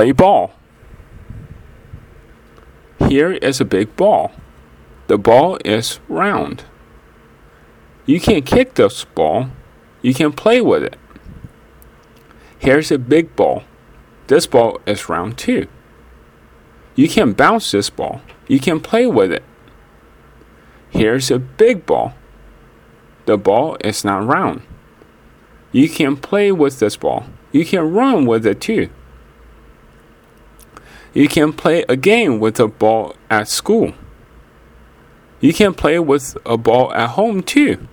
Play ball. Here is a big ball. The ball is round. You can kick this ball. You can play with it. Here's a big ball. This ball is round too. You can bounce this ball. You can play with it. Here's a big ball. The ball is not round. You can play with this ball. You can run with it too. You can play a game with a ball at school. You can play with a ball at home too.